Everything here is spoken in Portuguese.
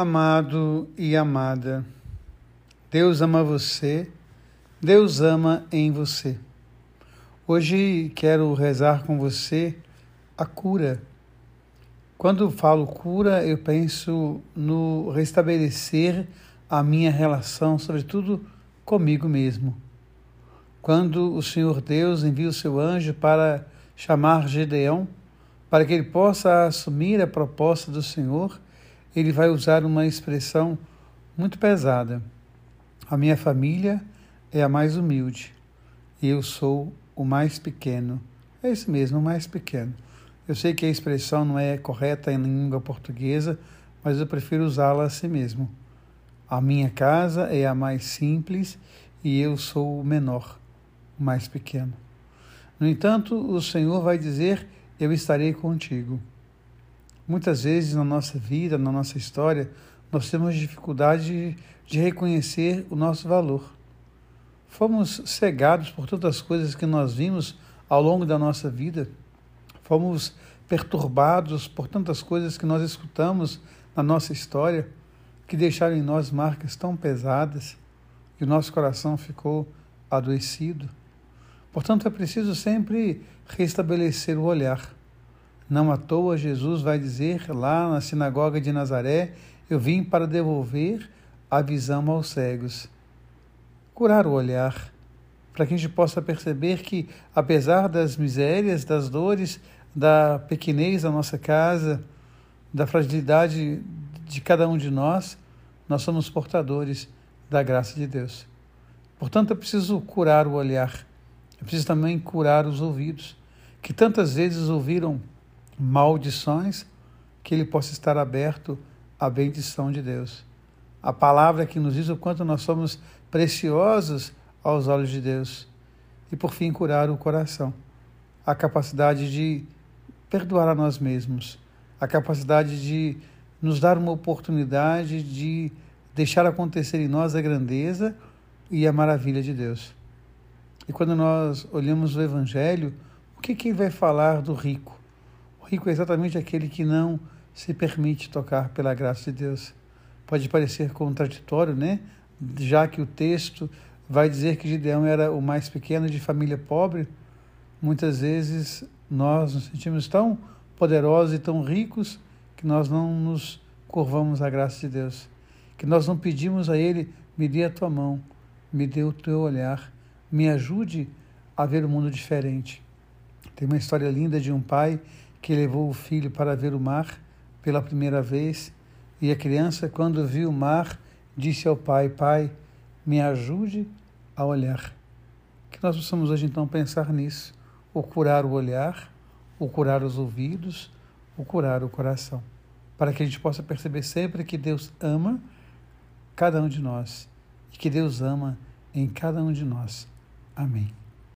Amado e amada, Deus ama você, Deus ama em você. Hoje quero rezar com você a cura. Quando falo cura, eu penso no restabelecer a minha relação, sobretudo comigo mesmo. Quando o Senhor Deus envia o seu anjo para chamar Gedeão, para que ele possa assumir a proposta do Senhor, ele vai usar uma expressão muito pesada. A minha família é a mais humilde e eu sou o mais pequeno. É isso mesmo, o mais pequeno. Eu sei que a expressão não é correta em língua portuguesa, mas eu prefiro usá-la assim mesmo. A minha casa é a mais simples e eu sou o menor, o mais pequeno. No entanto, o Senhor vai dizer: Eu estarei contigo. Muitas vezes na nossa vida, na nossa história, nós temos dificuldade de reconhecer o nosso valor. Fomos cegados por tantas coisas que nós vimos ao longo da nossa vida. Fomos perturbados por tantas coisas que nós escutamos na nossa história, que deixaram em nós marcas tão pesadas e o nosso coração ficou adoecido. Portanto, é preciso sempre restabelecer o olhar não à toa, Jesus vai dizer lá na sinagoga de Nazaré: Eu vim para devolver a visão aos cegos. Curar o olhar, para que a gente possa perceber que, apesar das misérias, das dores, da pequenez da nossa casa, da fragilidade de cada um de nós, nós somos portadores da graça de Deus. Portanto, é preciso curar o olhar, é preciso também curar os ouvidos, que tantas vezes ouviram maldições, que ele possa estar aberto à bendição de Deus. A palavra que nos diz o quanto nós somos preciosos aos olhos de Deus. E por fim, curar o coração. A capacidade de perdoar a nós mesmos. A capacidade de nos dar uma oportunidade de deixar acontecer em nós a grandeza e a maravilha de Deus. E quando nós olhamos o Evangelho, o que, que vai falar do rico? Rico é exatamente aquele que não se permite tocar pela graça de Deus. Pode parecer contraditório, né? Já que o texto vai dizer que Gideão era o mais pequeno de família pobre, muitas vezes nós nos sentimos tão poderosos e tão ricos que nós não nos curvamos à graça de Deus, que nós não pedimos a Ele, me dê a tua mão, me dê o teu olhar, me ajude a ver o mundo diferente. Tem uma história linda de um pai que levou o filho para ver o mar pela primeira vez, e a criança, quando viu o mar, disse ao pai: Pai, me ajude a olhar. Que nós possamos hoje então pensar nisso, o curar o olhar, o curar os ouvidos, o curar o coração, para que a gente possa perceber sempre que Deus ama cada um de nós e que Deus ama em cada um de nós. Amém.